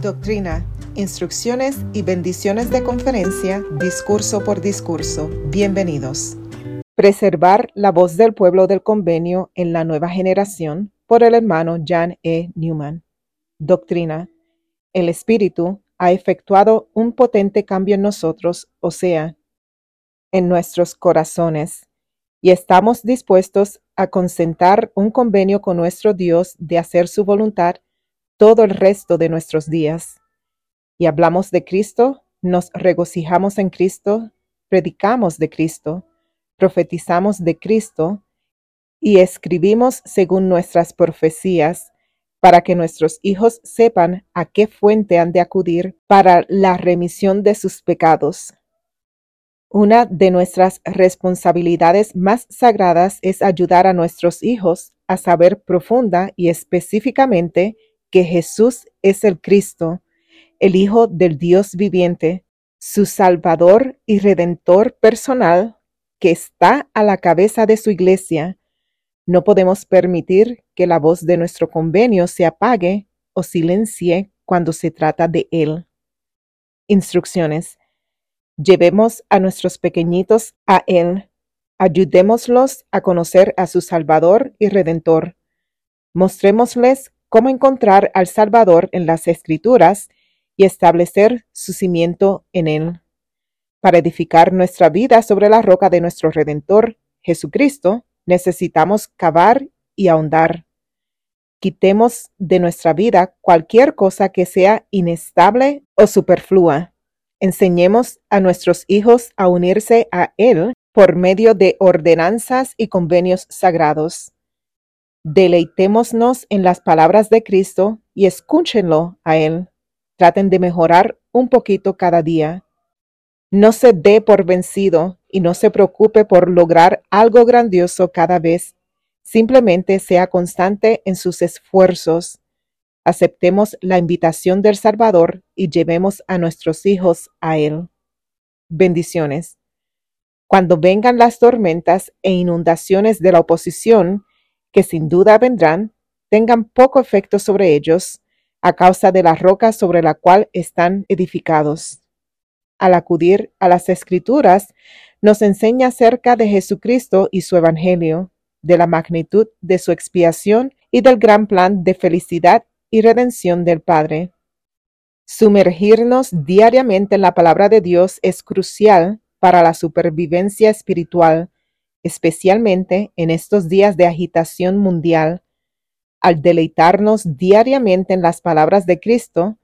Doctrina, instrucciones y bendiciones de conferencia, discurso por discurso. Bienvenidos. Preservar la voz del pueblo del convenio en la nueva generación por el hermano Jan E. Newman. Doctrina. El Espíritu ha efectuado un potente cambio en nosotros, o sea, en nuestros corazones, y estamos dispuestos a concentrar un convenio con nuestro Dios de hacer su voluntad todo el resto de nuestros días. Y hablamos de Cristo, nos regocijamos en Cristo, predicamos de Cristo, profetizamos de Cristo y escribimos según nuestras profecías para que nuestros hijos sepan a qué fuente han de acudir para la remisión de sus pecados. Una de nuestras responsabilidades más sagradas es ayudar a nuestros hijos a saber profunda y específicamente que Jesús es el Cristo, el Hijo del Dios viviente, su Salvador y Redentor personal, que está a la cabeza de su iglesia. No podemos permitir que la voz de nuestro convenio se apague o silencie cuando se trata de Él. Instrucciones. Llevemos a nuestros pequeñitos a Él. Ayudémoslos a conocer a su Salvador y Redentor. Mostrémosles cómo encontrar al Salvador en las Escrituras y establecer su cimiento en él. Para edificar nuestra vida sobre la roca de nuestro Redentor, Jesucristo, necesitamos cavar y ahondar. Quitemos de nuestra vida cualquier cosa que sea inestable o superflua. Enseñemos a nuestros hijos a unirse a Él por medio de ordenanzas y convenios sagrados. Deleitémonos en las palabras de Cristo y escúchenlo a Él. Traten de mejorar un poquito cada día. No se dé por vencido y no se preocupe por lograr algo grandioso cada vez. Simplemente sea constante en sus esfuerzos. Aceptemos la invitación del Salvador y llevemos a nuestros hijos a Él. Bendiciones. Cuando vengan las tormentas e inundaciones de la oposición, que sin duda vendrán, tengan poco efecto sobre ellos a causa de la roca sobre la cual están edificados. Al acudir a las escrituras, nos enseña acerca de Jesucristo y su Evangelio, de la magnitud de su expiación y del gran plan de felicidad y redención del Padre. Sumergirnos diariamente en la palabra de Dios es crucial para la supervivencia espiritual especialmente en estos días de agitación mundial, al deleitarnos diariamente en las palabras de Cristo,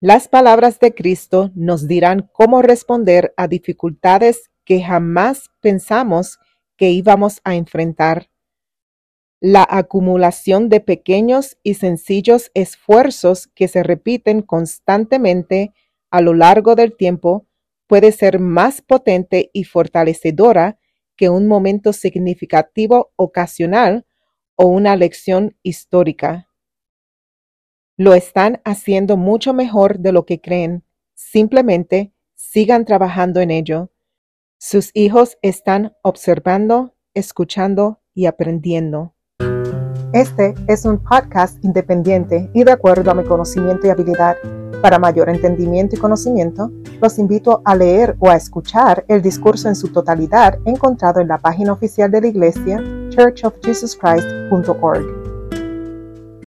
las palabras de Cristo nos dirán cómo responder a dificultades que jamás pensamos que íbamos a enfrentar. La acumulación de pequeños y sencillos esfuerzos que se repiten constantemente a lo largo del tiempo puede ser más potente y fortalecedora que un momento significativo ocasional o una lección histórica. Lo están haciendo mucho mejor de lo que creen. Simplemente sigan trabajando en ello. Sus hijos están observando, escuchando y aprendiendo. Este es un podcast independiente y de acuerdo a mi conocimiento y habilidad. Para mayor entendimiento y conocimiento, los invito a leer o a escuchar el discurso en su totalidad encontrado en la página oficial de la iglesia churchofjesuschrist.org.